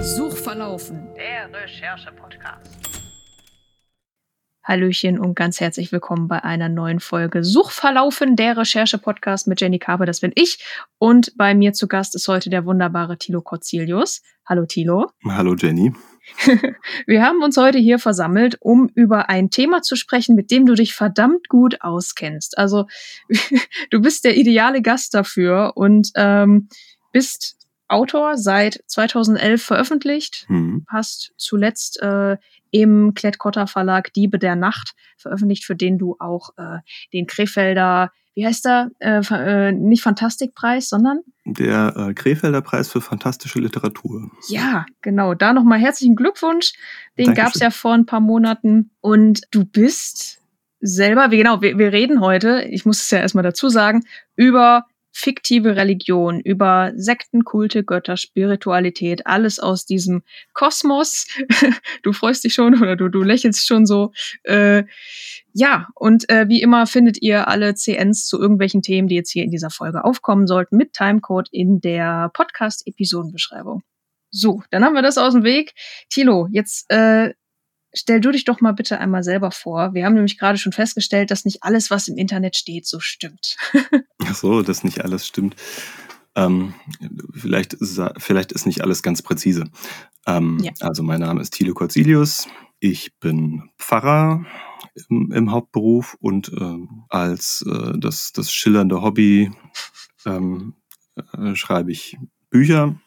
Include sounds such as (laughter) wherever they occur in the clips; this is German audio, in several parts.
Suchverlaufen, der Recherche-Podcast. Hallöchen und ganz herzlich willkommen bei einer neuen Folge Suchverlaufen, der Recherche-Podcast mit Jenny Kabe, das bin ich. Und bei mir zu Gast ist heute der wunderbare Thilo Korzilius. Hallo Thilo. Hallo Jenny. (laughs) Wir haben uns heute hier versammelt, um über ein Thema zu sprechen, mit dem du dich verdammt gut auskennst. Also (laughs) du bist der ideale Gast dafür und ähm, bist Autor seit 2011 veröffentlicht, Hm. hast zuletzt äh, im Klett-Cotta Verlag Diebe der Nacht veröffentlicht, für den du auch äh, den Krefelder, wie heißt der, äh, äh, nicht Fantastikpreis, sondern Der äh, Krefelder Preis für fantastische Literatur. ja, genau. Da nochmal herzlichen Glückwunsch. Den Dankeschön. gab's ja vor ein paar Monaten. Und du bist selber, wie genau, wir, wir reden heute, ich muss es ja erstmal dazu sagen, über fiktive Religion, über Sekten, Kulte, Götter, Spiritualität, alles aus diesem Kosmos. (laughs) Du freust dich schon oder du, du lächelst schon so. Äh, ja, und äh, wie immer findet ihr alle CNs zu irgendwelchen Themen, die jetzt hier in dieser Folge aufkommen sollten, mit Timecode in der Podcast-Episodenbeschreibung. So, dann haben wir das aus dem Weg. Tilo, jetzt äh, stell du dich doch mal bitte einmal selber vor. Wir haben nämlich gerade schon festgestellt, dass nicht alles, was im Internet steht, so stimmt. (laughs) Ach so, dass nicht alles stimmt. Ähm, vielleicht, ist, vielleicht ist nicht alles ganz präzise. Ähm, Ja. Also mein Name ist Thilo Korzilius. Ich bin Pfarrer im, im Hauptberuf und ähm, als äh, das, das schillernde Hobby ähm, äh, schreibe ich Bücher.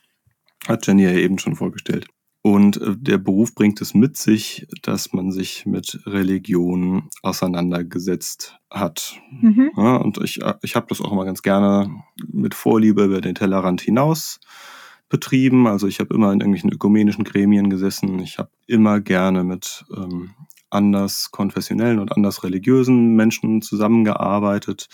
Hat Jenny ja eben schon vorgestellt. Und äh, der Beruf bringt es mit sich, dass man sich mit Religion auseinandergesetzt hat. Mhm. Ja, und ich, äh, ich habe das auch immer ganz gerne mit Vorliebe über den Tellerrand hinaus betrieben. Also ich habe immer in irgendwelchen ökumenischen Gremien gesessen. Ich habe immer gerne mit ähm, anders konfessionellen und anders religiösen Menschen zusammengearbeitet.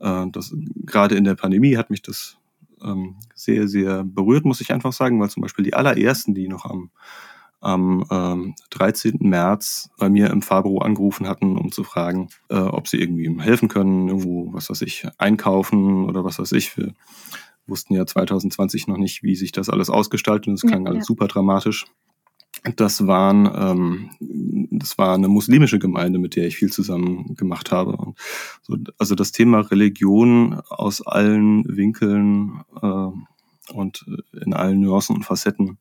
Äh, das, gerade in der Pandemie hat mich das ähm, sehr, sehr berührt, muss ich einfach sagen, weil zum Beispiel die allerersten, die noch am, am ähm, 13. März bei mir im Fahrbüro angerufen hatten, um zu fragen, äh, ob sie irgendwie helfen können, irgendwo, was weiß ich, einkaufen oder was weiß ich. Wir wussten ja 2020 noch nicht, wie sich das alles ausgestaltet und es Ja, klang alles ja. super dramatisch. Das waren, ähm, das war eine muslimische Gemeinde, mit der ich viel zusammen gemacht habe. Und so, also das Thema Religion aus allen Winkeln äh, und in allen Nuancen und Facetten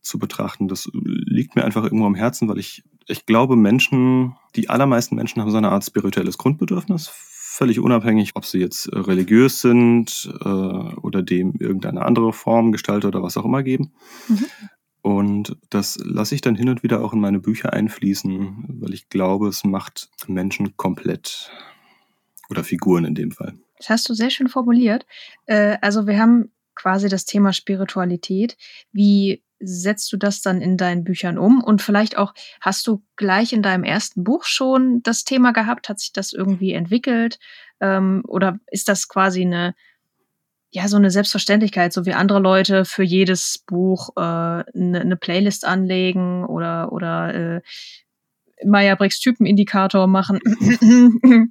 zu betrachten, das liegt mir einfach irgendwo am Herzen, weil ich, ich glaube, Menschen, die allermeisten Menschen haben so eine Art spirituelles Grundbedürfnis, völlig unabhängig, ob sie jetzt religiös sind äh, oder dem irgendeine andere Form, Gestalt oder was auch immer geben. Mhm. Und das lasse ich dann hin und wieder auch in meine Bücher einfließen, weil ich glaube, es macht Menschen komplett. Oder Figuren in dem Fall. Das hast du sehr schön formuliert. Äh, also wir haben quasi das Thema Spiritualität. Wie setzt du das dann in deinen Büchern um? Und vielleicht auch, hast du gleich in deinem ersten Buch schon das Thema gehabt? Hat sich das irgendwie entwickelt? Ähm, oder ist das quasi eine, ja, so eine Selbstverständlichkeit, so wie andere Leute für jedes Buch äh, eine, eine Playlist anlegen oder, oder äh, Maya Bricks Typenindikator machen? (laughs)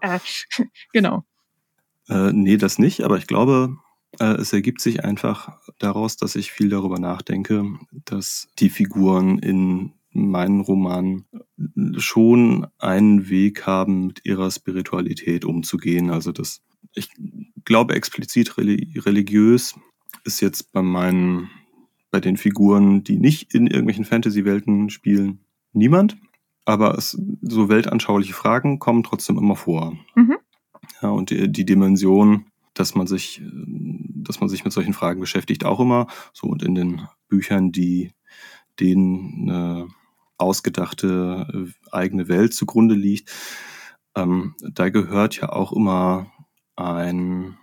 äh, genau. Äh, nee, das nicht, aber ich glaube, äh, es ergibt sich einfach daraus, dass ich viel darüber nachdenke, dass die Figuren in meinen Romanen schon einen Weg haben, mit ihrer Spiritualität umzugehen. Also das, ich glaube explizit reli religiös ist jetzt bei meinen, bei den Figuren, die nicht in irgendwelchen Fantasy-Welten spielen, niemand. Aber es, so weltanschauliche Fragen kommen trotzdem immer vor. Mhm. Ja, und die, die Dimension, dass man sich, dass man sich mit solchen Fragen beschäftigt, auch immer. So und in den Büchern, die denen eine ausgedachte äh, eigene Welt zugrunde liegt, ähm, da gehört ja auch immer ein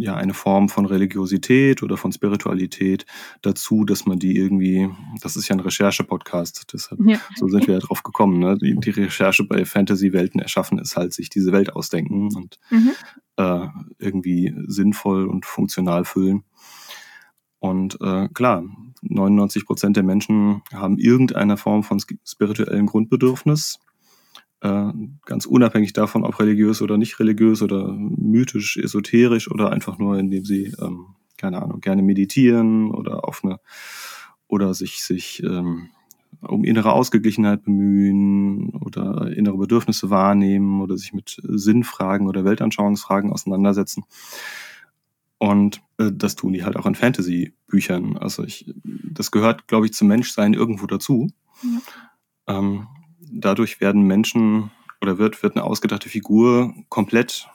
ja eine Form von Religiosität oder von Spiritualität dazu, dass man die irgendwie, das ist ja ein Recherche-Podcast, deshalb Ja. so sind wir ja drauf gekommen. Ne? Die, die Recherche bei Fantasy-Welten erschaffen ist halt sich diese Welt ausdenken und Mhm. äh, irgendwie sinnvoll und funktional füllen. Und äh, klar, 99 Prozent der Menschen haben irgendeine Form von spirituellem Grundbedürfnis. Äh, ganz unabhängig davon, ob religiös oder nicht religiös oder mythisch, esoterisch oder einfach nur, indem sie, ähm, keine Ahnung, gerne meditieren oder auf eine oder sich, sich ähm, um innere Ausgeglichenheit bemühen oder innere Bedürfnisse wahrnehmen oder sich mit Sinnfragen oder Weltanschauungsfragen auseinandersetzen. Und äh, das tun die halt auch in Fantasy-Büchern. Also ich, das gehört, glaube ich, zum Menschsein irgendwo dazu. Ja. Ähm, dadurch werden Menschen oder wird, wird eine ausgedachte Figur komplett,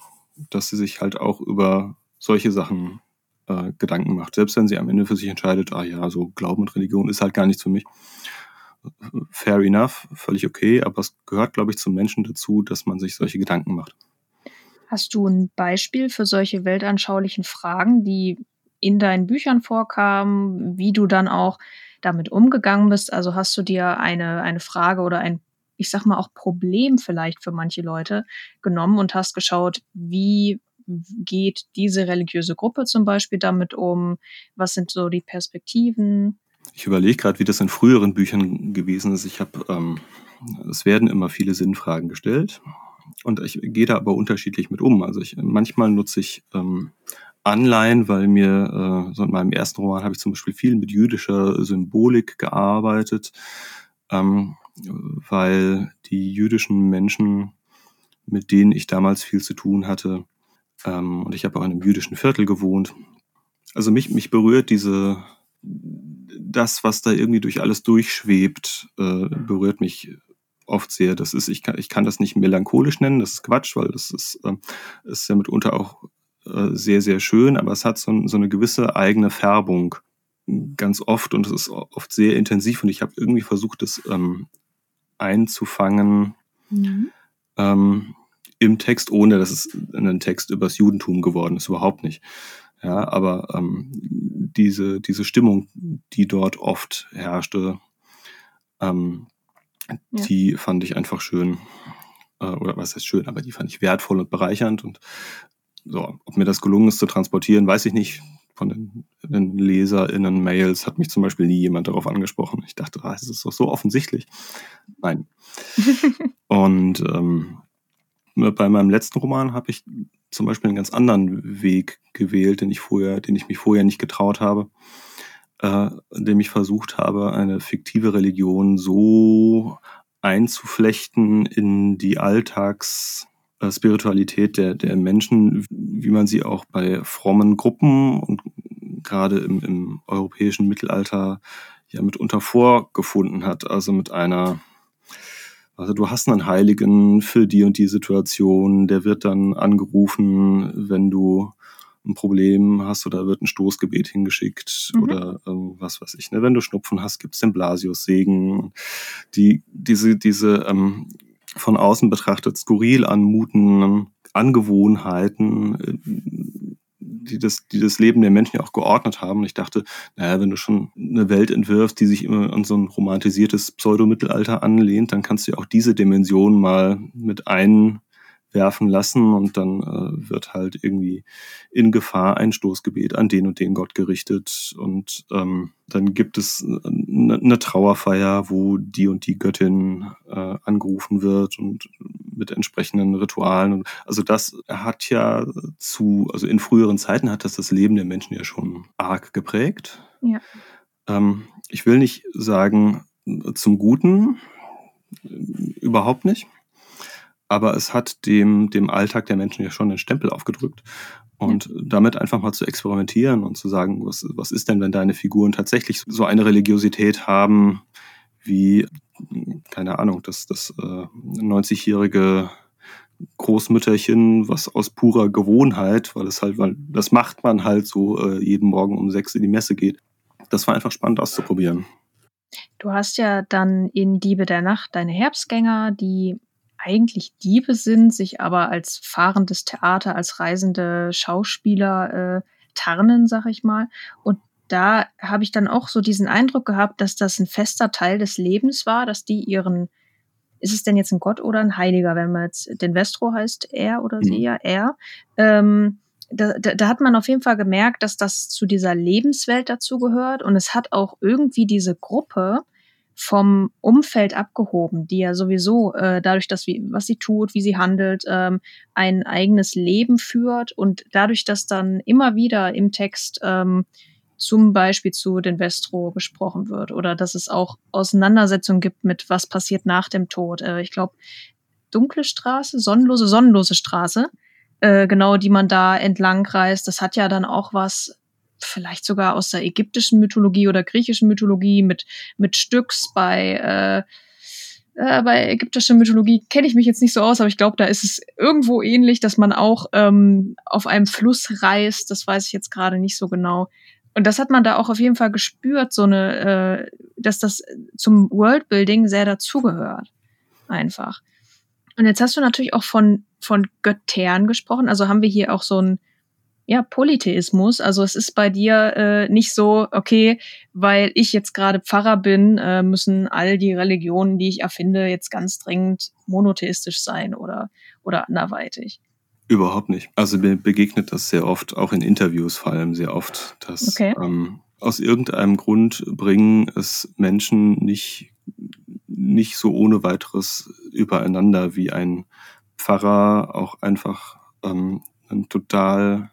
dass sie sich halt auch über solche Sachen äh, Gedanken macht. Selbst wenn sie am Ende für sich entscheidet, ah ja, so Glauben und Religion ist halt gar nichts für mich. Fair enough, völlig okay, aber es gehört, glaube ich, zum Menschen dazu, dass man sich solche Gedanken macht. Hast du ein Beispiel für solche weltanschaulichen Fragen, die in deinen Büchern vorkamen, wie du dann auch damit umgegangen bist? Also hast du dir eine, eine Frage oder ein, ich sag mal, auch Problem vielleicht für manche Leute genommen und hast geschaut, wie geht diese religiöse Gruppe zum Beispiel damit um? Was sind so die Perspektiven? Ich überlege gerade, wie das in früheren Büchern gewesen ist. Ich habe, ähm, es werden immer viele Sinnfragen gestellt und ich gehe da aber unterschiedlich mit um. Also ich, manchmal nutze ich ähm, Anleihen, weil mir, äh, so in meinem ersten Roman habe ich zum Beispiel viel mit jüdischer Symbolik gearbeitet, ähm, weil die jüdischen Menschen, mit denen ich damals viel zu tun hatte, ähm, und ich habe auch in einem jüdischen Viertel gewohnt. Also mich, mich berührt diese, das, was da irgendwie durch alles durchschwebt, äh, berührt mich oft sehr. Das ist, ich kann, ich kann das nicht melancholisch nennen, das ist Quatsch, weil das ist, äh, ist ja mitunter auch äh, sehr, sehr schön, aber es hat so, so eine gewisse eigene Färbung ganz oft und es ist oft sehr intensiv und ich habe irgendwie versucht, das ähm, einzufangen. Mhm. Ähm, im Text, ohne dass es ein Text übers Judentum geworden ist, überhaupt nicht. Ja, aber ähm, diese, diese Stimmung, die dort oft herrschte, ähm, ja. die fand ich einfach schön. Äh, oder was heißt schön, aber die fand ich wertvoll und bereichernd. Und so, ob mir das gelungen ist zu transportieren, weiß ich nicht. Von den, den LeserInnen Mails hat mich zum Beispiel nie jemand darauf angesprochen. Ich dachte, ah, es ist doch so offensichtlich. Nein. (laughs) und ähm, bei meinem letzten Roman habe ich zum Beispiel einen ganz anderen Weg gewählt, den ich vorher, den ich mich vorher nicht getraut habe, äh, indem ich versucht habe, eine fiktive Religion so einzuflechten in die Alltagsspiritualität der, der Menschen, wie man sie auch bei frommen Gruppen und gerade im, im europäischen Mittelalter ja mitunter vorgefunden hat. Also mit einer also du hast einen Heiligen für die und die Situation, der wird dann angerufen, wenn du ein Problem hast oder wird ein Stoßgebet hingeschickt mhm. oder ähm, was weiß ich. Ne? Wenn du Schnupfen hast, gibt es den Blasius-Segen. Die, diese, diese ähm, von außen betrachtet skurril anmutenden Angewohnheiten, äh, die das, die das Leben der Menschen ja auch geordnet haben. Und ich dachte, naja, wenn du schon eine Welt entwirfst, die sich immer an so ein romantisiertes Pseudomittelalter anlehnt, dann kannst du ja auch diese Dimension mal mit ein werfen lassen und dann äh, wird halt irgendwie in Gefahr ein Stoßgebet an den und den Gott gerichtet und ähm, dann gibt es eine ne Trauerfeier, wo die und die Göttin äh, angerufen wird und mit entsprechenden Ritualen. Und, also das hat ja zu, also in früheren Zeiten hat das das Leben der Menschen ja schon arg geprägt. Ja. Ähm, ich will nicht sagen zum Guten, überhaupt nicht aber es hat dem, dem Alltag der Menschen ja schon einen Stempel aufgedrückt. Und ja. damit einfach mal zu experimentieren und zu sagen, was, was ist denn, wenn deine Figuren tatsächlich so eine Religiosität haben, wie, keine Ahnung, das, das äh, 90-jährige Großmütterchen, was aus purer Gewohnheit, weil es halt, weil das macht man halt so, äh, jeden Morgen um sechs in die Messe geht. Das war einfach spannend auszuprobieren. Du hast ja dann in Diebe der Nacht deine Herbstgänger, die eigentlich Diebe sind, sich aber als fahrendes Theater, als reisende Schauspieler äh, tarnen, sag ich mal. Und da habe ich dann auch so diesen Eindruck gehabt, dass das ein fester Teil des Lebens war, dass die ihren, ist es denn jetzt ein Gott oder ein Heiliger, wenn man jetzt, den Vestro heißt er oder sie mhm. ja, er, ähm, da, da, da hat man auf jeden Fall gemerkt, dass das zu dieser Lebenswelt dazugehört und es hat auch irgendwie diese Gruppe vom Umfeld abgehoben, die ja sowieso äh, dadurch, dass wie, was sie tut, wie sie handelt, ähm, ein eigenes Leben führt und dadurch, dass dann immer wieder im Text ähm, zum Beispiel zu den Vestro gesprochen wird oder dass es auch Auseinandersetzungen gibt mit was passiert nach dem Tod. Äh, ich glaube, dunkle Straße, sonnenlose, sonnenlose Straße, äh, genau, die man da entlang reist, das hat ja dann auch was vielleicht sogar aus der ägyptischen Mythologie oder griechischen Mythologie mit, mit Stücks bei, äh, äh, bei ägyptischer Mythologie kenne ich mich jetzt nicht so aus, aber ich glaube, da ist es irgendwo ähnlich, dass man auch ähm, auf einem Fluss reist. Das weiß ich jetzt gerade nicht so genau. Und das hat man da auch auf jeden Fall gespürt, so eine, äh, dass das zum Worldbuilding sehr dazugehört. Einfach. Und jetzt hast du natürlich auch von, von Göttern gesprochen. Also haben wir hier auch so ein, ja, Polytheismus. Also es ist bei dir äh, nicht so, okay, weil ich jetzt gerade Pfarrer bin, äh, müssen all die Religionen, die ich erfinde, jetzt ganz dringend monotheistisch sein oder, oder anderweitig. Überhaupt nicht. Also mir begegnet das sehr oft, auch in Interviews vor allem sehr oft, dass Okay. ähm, aus irgendeinem Grund bringen es Menschen nicht, nicht so ohne weiteres übereinander, wie ein Pfarrer auch einfach ähm, ein total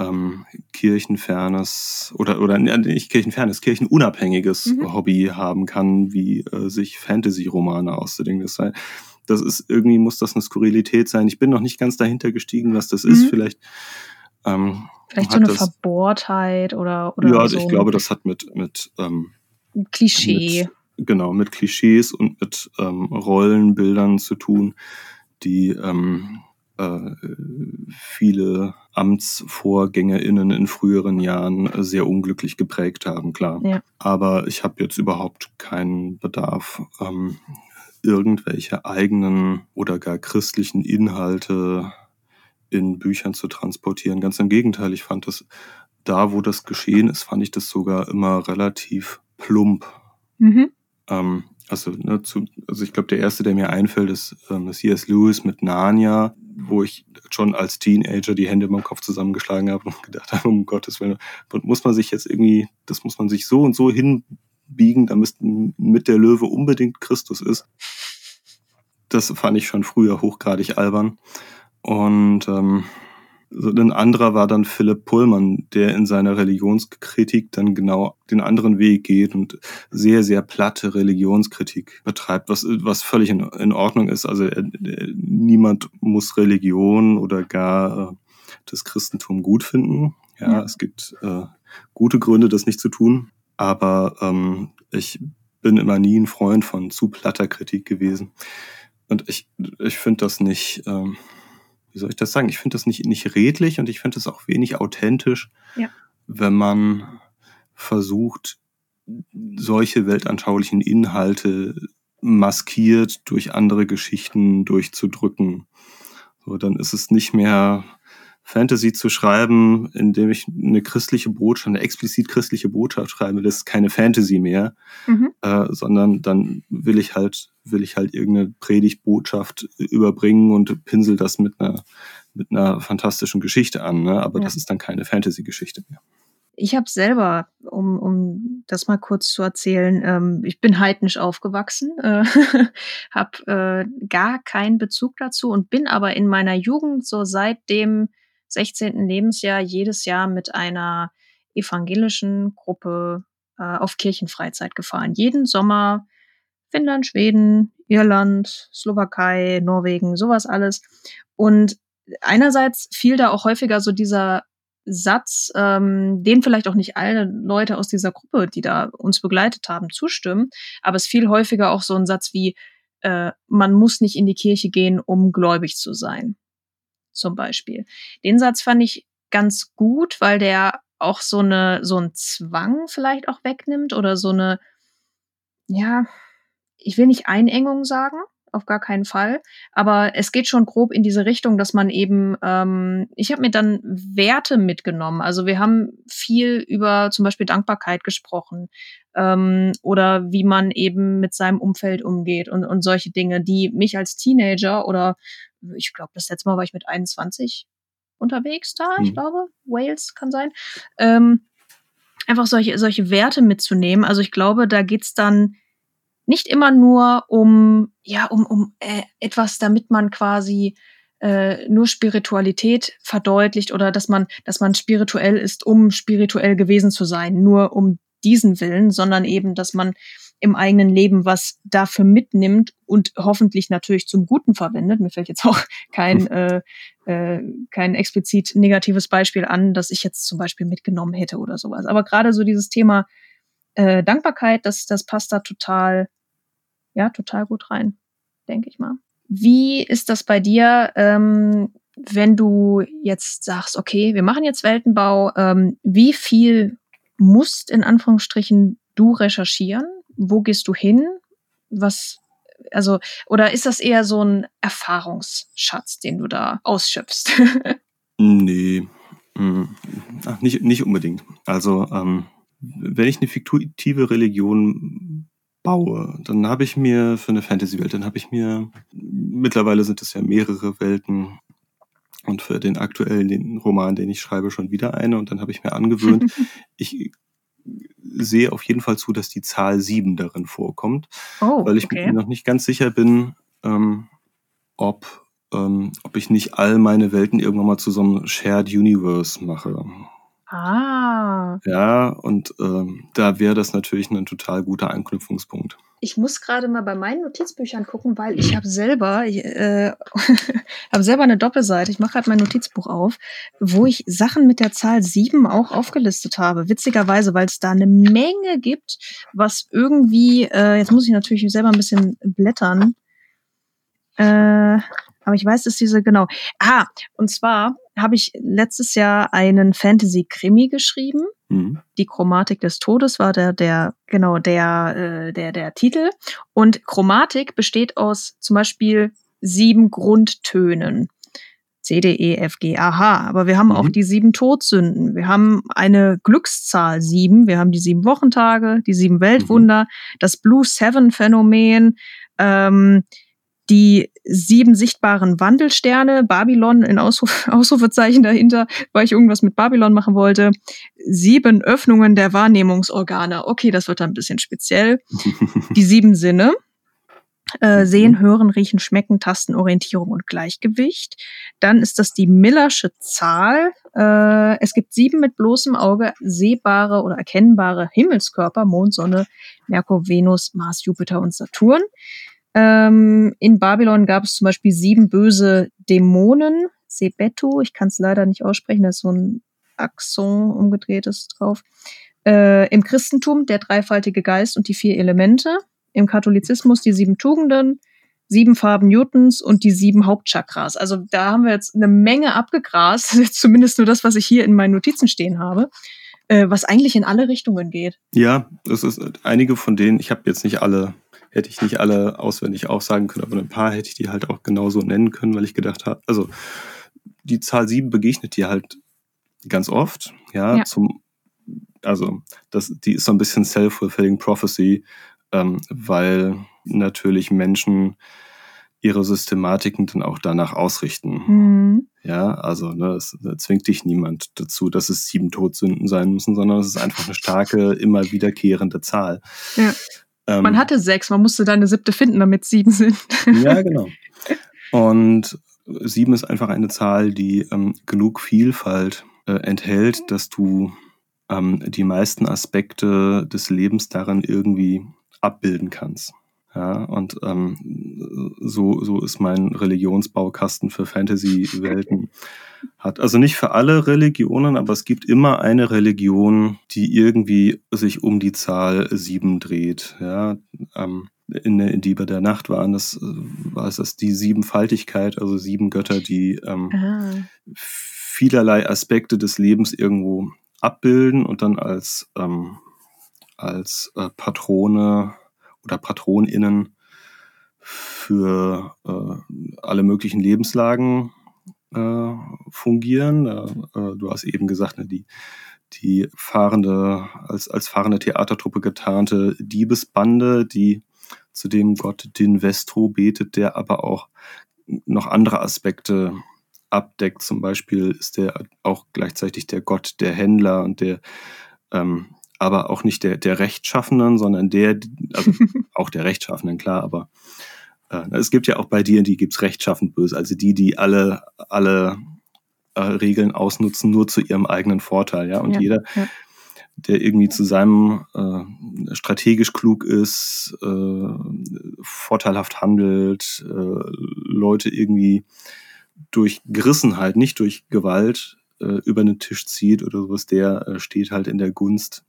ähm, kirchenfernes oder oder nicht kirchenfernes, kirchenunabhängiges Mhm. Hobby haben kann, wie äh, sich Fantasy-Romane auszudenken. Das, sei, das ist irgendwie muss das eine Skurrilität sein. Ich bin noch nicht ganz dahinter gestiegen, was das ist. Mhm. Vielleicht ähm, Vielleicht so eine das, Verbohrtheit oder, oder ja, so ich glaube, das hat mit mit ähm, Klischee. mit, genau, mit Klischees und mit ähm, Rollenbildern zu tun, die ähm, äh, viele AmtsvorgängerInnen in früheren Jahren sehr unglücklich geprägt haben, klar. Ja. Aber ich habe jetzt überhaupt keinen Bedarf, ähm, irgendwelche eigenen oder gar christlichen Inhalte in Büchern zu transportieren. Ganz im Gegenteil, ich fand das da, wo das geschehen ist, fand ich das sogar immer relativ plump. Mhm. Ähm, also, ne, zu, also ich glaube, der erste, der mir einfällt, ist ähm, C.S. Lewis mit Narnia, wo ich schon als Teenager die Hände beim Kopf zusammengeschlagen habe und gedacht habe, um Gottes Willen, muss man sich jetzt irgendwie, das muss man sich so und so hinbiegen, damit mit der Löwe unbedingt Christus ist. Das fand ich schon früher hochgradig albern. Und ähm, so ein anderer war dann Philipp Pullman, der in seiner Religionskritik dann genau den anderen Weg geht und sehr, sehr platte Religionskritik betreibt, was, was völlig in, in Ordnung ist. Also er, er, niemand muss Religion oder gar äh, das Christentum gut finden. Ja, Ja. es gibt äh, gute Gründe, das nicht zu tun. Aber ähm, ich bin immer nie ein Freund von zu platter Kritik gewesen. Und ich, ich finde das nicht, ähm, wie soll ich das sagen? Ich finde das nicht, nicht redlich und ich finde das auch wenig authentisch, Ja. wenn man versucht, solche weltanschaulichen Inhalte maskiert durch andere Geschichten durchzudrücken. So, dann ist es nicht mehr Fantasy zu schreiben, indem ich eine christliche Botschaft, eine explizit christliche Botschaft schreibe, das ist keine Fantasy mehr, Mhm. äh, sondern dann will ich halt, will ich halt irgendeine Predigtbotschaft überbringen und pinsel das mit einer, mit einer fantastischen Geschichte an, ne? aber Ja. das ist dann keine Fantasy-Geschichte mehr. Ich habe selber, um, um das mal kurz zu erzählen, ähm, ich bin heidnisch aufgewachsen, äh, (laughs) habe äh, gar keinen Bezug dazu und bin aber in meiner Jugend so seit dem 16. Lebensjahr jedes Jahr mit einer evangelischen Gruppe äh, auf Kirchenfreizeit gefahren. Jeden Sommer Finnland, Schweden, Irland, Slowakei, Norwegen, sowas alles. Und einerseits fiel da auch häufiger so dieser Satz, ähm, den vielleicht auch nicht alle Leute aus dieser Gruppe, die da uns begleitet haben, zustimmen, aber es fiel häufiger auch so ein Satz wie, äh, man muss nicht in die Kirche gehen, um gläubig zu sein, zum Beispiel. Den Satz fand ich ganz gut, weil der auch so eine so ein Zwang vielleicht auch wegnimmt oder so eine, ja, ich will nicht Einengung sagen, auf gar keinen Fall. Aber es geht schon grob in diese Richtung, dass man eben, ähm, ich habe mir dann Werte mitgenommen. Also wir haben viel über zum Beispiel Dankbarkeit gesprochen ähm, oder wie man eben mit seinem Umfeld umgeht und, und solche Dinge, die mich als Teenager oder ich glaube, das letzte Mal war ich mit 21, unterwegs da, ich Hm. glaube. Wales kann sein. Ähm, einfach solche, solche Werte mitzunehmen. Also ich glaube, da geht's dann nicht immer nur um, ja, um, um äh, etwas, damit man quasi äh, nur Spiritualität verdeutlicht oder dass man, dass man spirituell ist, um spirituell gewesen zu sein, nur um diesen Willen, sondern eben, dass man im eigenen Leben was dafür mitnimmt und hoffentlich natürlich zum Guten verwendet. Mir fällt jetzt (laughs) auch kein, äh, äh, kein explizit negatives Beispiel an, das ich jetzt zum Beispiel mitgenommen hätte oder sowas. Aber gerade so dieses Thema äh, Dankbarkeit, das, das passt da total, ja, total gut rein, denke ich mal. Wie ist das bei dir, ähm, wenn du jetzt sagst, okay, wir machen jetzt Weltenbau, ähm, wie viel musst in Anführungsstrichen du recherchieren? Wo gehst du hin? Was, also, oder ist das eher so ein Erfahrungsschatz, den du da ausschöpfst? (laughs) Nee, mm, ach, nicht, nicht unbedingt. Also, ähm, wenn ich eine fiktive Religion baue, dann habe ich mir für eine Fantasy-Welt, dann habe ich mir, mittlerweile sind es ja mehrere Welten und für den aktuellen Roman, den ich schreibe, schon wieder eine und dann habe ich mir angewöhnt, (laughs) ich sehe auf jeden Fall zu, dass die Zahl sieben darin vorkommt, oh, weil ich okay. mir noch nicht ganz sicher bin, ähm, ob, ähm, ob ich nicht all meine Welten irgendwann mal zu so einem Shared Universe mache. Ah, Ja, und ähm, da wäre das natürlich ein total guter Anknüpfungspunkt. ich muss gerade mal bei meinen Notizbüchern gucken, weil ich habe selber, ich, äh, (laughs) habe selber eine Doppelseite. Ich mache gerade mein Notizbuch auf, wo ich Sachen mit der Zahl sieben auch aufgelistet habe. Witzigerweise, weil es da eine Menge gibt, was irgendwie, äh, jetzt muss ich natürlich selber ein bisschen blättern. Äh, aber ich weiß, dass diese, genau. Ah, und zwar habe ich letztes Jahr einen Fantasy-Krimi geschrieben. Mhm. Die Chromatik des Todes war der, der, genau, der, äh, der, der Titel. Und Chromatik besteht aus zum Beispiel sieben Grundtönen. C, D, E, F, G, A, H. Aber wir haben Mhm. auch die sieben Todsünden. Wir haben eine Glückszahl sieben. Wir haben die sieben Wochentage, die sieben Weltwunder, das Blue Seven Phänomen, ähm, die sieben sichtbaren Wandelsterne, Babylon in Ausruf, (laughs) Ausrufezeichen dahinter, weil ich irgendwas mit Babylon machen wollte. Sieben Öffnungen der Wahrnehmungsorgane. Okay, das wird dann ein bisschen speziell. (laughs) Die sieben Sinne. Äh, sehen, hören, riechen, schmecken, Tasten, Orientierung und Gleichgewicht. Dann ist das die Millersche Zahl. Äh, es gibt sieben mit bloßem Auge sehbare oder erkennbare Himmelskörper, Mond, Sonne, Merkur, Venus, Mars, Jupiter und Saturn. Ähm, in Babylon gab es zum Beispiel sieben böse Dämonen. Sebeto, ich kann es leider nicht aussprechen, da ist so ein Axon umgedrehtes drauf. Äh, Im Christentum der dreifaltige Geist und die vier Elemente. Im Katholizismus die sieben Tugenden, sieben Farben Newtons und die sieben Hauptchakras. Also da haben wir jetzt eine Menge abgegrast, (laughs) zumindest nur das, was ich hier in meinen Notizen stehen habe, äh, was eigentlich in alle Richtungen geht. Ja, das ist einige von denen, ich habe jetzt nicht alle, hätte ich nicht alle auswendig aufsagen können, aber ein paar hätte ich die halt auch genauso nennen können, weil ich gedacht habe, also die Zahl sieben begegnet dir halt ganz oft, ja, Ja. zum, also das, die ist so ein bisschen self-fulfilling prophecy, ähm, weil natürlich Menschen ihre Systematiken dann auch danach ausrichten. Hm. Ja, also ne, es da zwingt dich niemand dazu, dass es sieben Todsünden sein müssen, sondern es ist einfach eine starke, immer wiederkehrende Zahl. Ja. Ähm, Man hatte sechs, man musste dann eine siebte finden, damit sieben sind. (laughs) Ja, genau. (laughs) Und sieben ist einfach eine Zahl, die ähm, genug Vielfalt äh, enthält, dass du ähm, die meisten Aspekte des Lebens darin irgendwie abbilden kannst. Ja, und ähm, so, so ist mein Religionsbaukasten für Fantasy-Welten. (laughs) Hat also nicht für alle Religionen, aber es gibt immer eine Religion, die irgendwie sich um die Zahl sieben dreht. Ja, ähm, in der Diebe der Nacht waren das, äh, war es das die Siebenfaltigkeit, also sieben Götter, die ähm, Ah. vielerlei Aspekte des Lebens irgendwo abbilden und dann als, ähm, als äh, Patrone oder PatronInnen für äh, alle möglichen Lebenslagen äh, fungieren. Äh, äh, du hast eben gesagt, ne, die, die fahrende, als, als fahrende Theatertruppe getarnte Diebesbande, die zu dem Gott Dinvestro betet, der aber auch noch andere Aspekte abdeckt. Zum Beispiel ist der auch gleichzeitig der Gott der Händler und der, ähm, aber auch nicht der, der Rechtschaffenen, sondern der, also (laughs) auch der Rechtschaffenen, klar, aber äh, es gibt ja auch bei dir, die gibt's rechtschaffend böse, also die, die alle, alle äh, Regeln ausnutzen, nur zu ihrem eigenen Vorteil, ja. Und Ja, jeder, ja. der irgendwie zu seinem äh, strategisch klug ist, äh, vorteilhaft handelt, äh, Leute irgendwie durch Gerissenheit, nicht durch Gewalt äh, über den Tisch zieht oder sowas, der äh, steht halt in der Gunst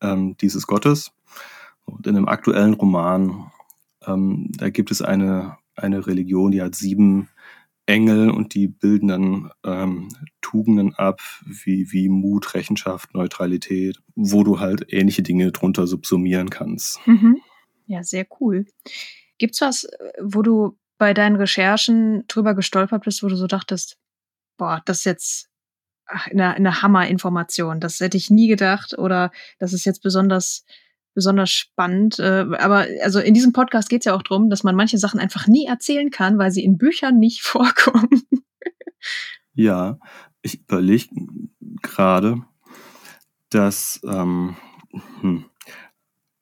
ähm, dieses Gottes. Und in einem aktuellen Roman, ähm, da gibt es eine, eine Religion, die hat sieben Engel und die bilden dann ähm, Tugenden ab, wie, wie Mut, Rechenschaft, Neutralität, wo du halt ähnliche Dinge drunter subsumieren kannst. Mhm. Ja, sehr cool. Gibt's was, äh, wo du bei deinen Recherchen drüber gestolpert bist, wo du so dachtest, boah, das ist jetzt eine, eine Hammer-Information, das hätte ich nie gedacht oder das ist jetzt besonders besonders spannend. Äh, aber also in diesem Podcast geht's ja auch drum, dass man manche Sachen einfach nie erzählen kann, weil sie in Büchern nicht (laughs) vorkommen. Ja, ich überlege gerade, dass, ähm, hm,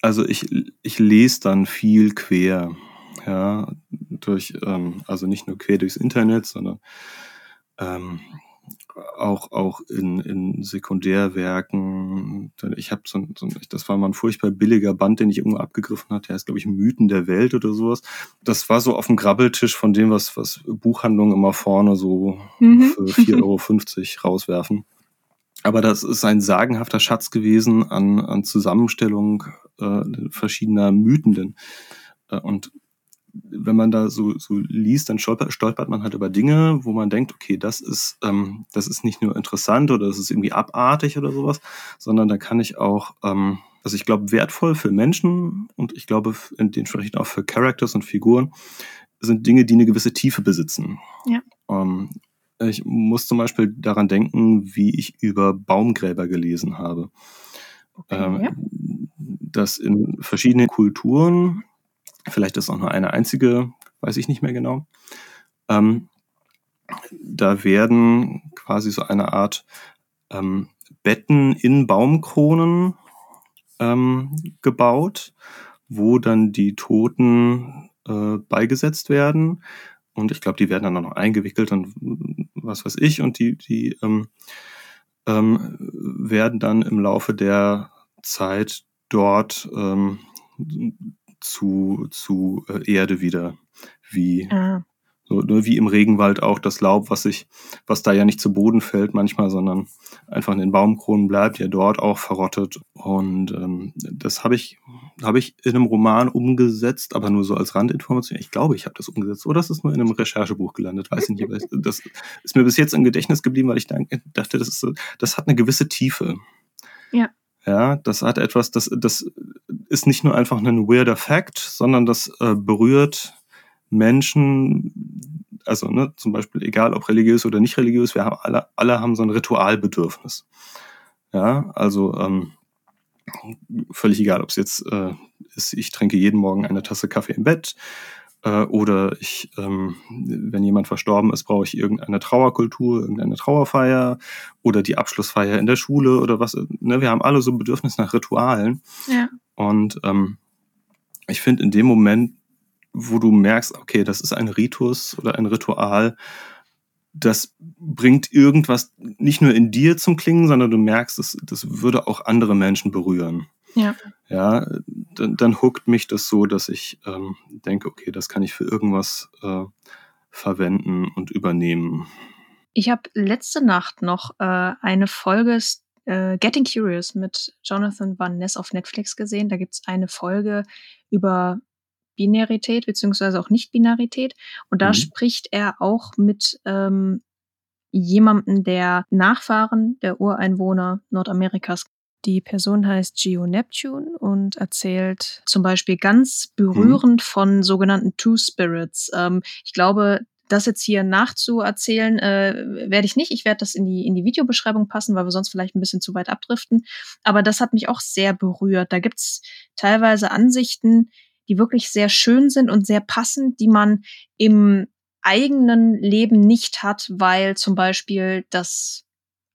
also ich, ich lese dann viel quer, ja, durch, ähm, also nicht nur quer durchs Internet, sondern ähm, auch, auch in, in Sekundärwerken. Ich habe so, ein- so, ein- das war mal ein furchtbar billiger Band, den ich irgendwo abgegriffen hatte. Der heißt, glaube ich, Mythen der Welt oder sowas. Das war so auf dem Grabbeltisch von dem, was, was Buchhandlungen immer vorne so Mhm. für 4,50 Euro (laughs) rauswerfen. Aber das ist ein sagenhafter Schatz gewesen an, an Zusammenstellung äh, verschiedener Mythen. Denn, äh, und wenn man da so, so liest, dann stolpert, stolpert man halt über Dinge, wo man denkt, okay, das ist, ähm, das ist nicht nur interessant oder das ist irgendwie abartig oder sowas, sondern da kann ich auch, ähm, also ich glaube, wertvoll für Menschen und ich glaube, in den entsprechend auch für Characters und Figuren sind Dinge, die eine gewisse Tiefe besitzen. Ja. Ähm, ich muss zum Beispiel daran denken, wie ich über Baumgräber gelesen habe. Okay, Ähm, ja. dass in verschiedenen Kulturen, vielleicht ist auch nur eine einzige, weiß ich nicht mehr genau, ähm, da werden quasi so eine Art ähm, Betten in Baumkronen ähm, gebaut, wo dann die Toten äh, beigesetzt werden. Und ich glaube, die werden dann auch noch eingewickelt und was weiß ich. Und die, die ähm, ähm, werden dann im Laufe der Zeit dort ähm, zu, zu äh, Erde wieder, wie, Ah, so, ne, wie im Regenwald auch das Laub, was sich, was da ja nicht zu Boden fällt manchmal, sondern einfach in den Baumkronen bleibt, ja dort auch verrottet. Und ähm, das habe ich, habe ich in einem Roman umgesetzt, aber nur so als Randinformation. Ich glaube, ich habe das umgesetzt. Oder das ist nur in einem Recherchebuch gelandet, weiß ich nicht. Aber das ist mir bis jetzt im Gedächtnis geblieben, weil ich dachte, das, ist, das hat eine gewisse Tiefe. Ja. Ja, das hat etwas, das, das ist nicht nur einfach ein weirder Fact, sondern das äh, berührt Menschen, also ne, zum Beispiel, egal ob religiös oder nicht religiös, wir haben alle, alle haben so ein Ritualbedürfnis. Ja, also ähm, völlig egal, ob es jetzt äh, ist, ich trinke jeden Morgen eine Tasse Kaffee im Bett äh, oder ich, ähm, wenn jemand verstorben ist, brauche ich irgendeine Trauerkultur, irgendeine Trauerfeier oder die Abschlussfeier in der Schule oder was. Ne, wir haben alle so ein Bedürfnis nach Ritualen. ja. Und ähm, ich finde, in dem Moment, wo du merkst, okay, das ist ein Ritus oder ein Ritual, das bringt irgendwas nicht nur in dir zum Klingen, sondern du merkst, das, das würde auch andere Menschen berühren. Ja. Ja, dann, dann huckt mich das so, dass ich ähm, denke, okay, das kann ich für irgendwas äh, verwenden und übernehmen. Ich habe letzte Nacht noch äh, eine Folge äh, Getting Curious mit Jonathan Van Ness auf Netflix gesehen. Da gibt's eine Folge über Binarität beziehungsweise auch Nicht-Binarität. Und da Mhm. spricht er auch mit ähm, jemandem, der Nachfahren der Ureinwohner Nordamerikas. Die Person heißt Geo Neptune und erzählt zum Beispiel ganz berührend von sogenannten Two Spirits. Ähm, ich glaube, das jetzt hier nachzuerzählen, äh, werde ich nicht. Ich werde das in die, in die Videobeschreibung passen, weil wir sonst vielleicht ein bisschen zu weit abdriften. Aber das hat mich auch sehr berührt. Da gibt's teilweise Ansichten, die wirklich sehr schön sind und sehr passend, die man im eigenen Leben nicht hat, weil zum Beispiel das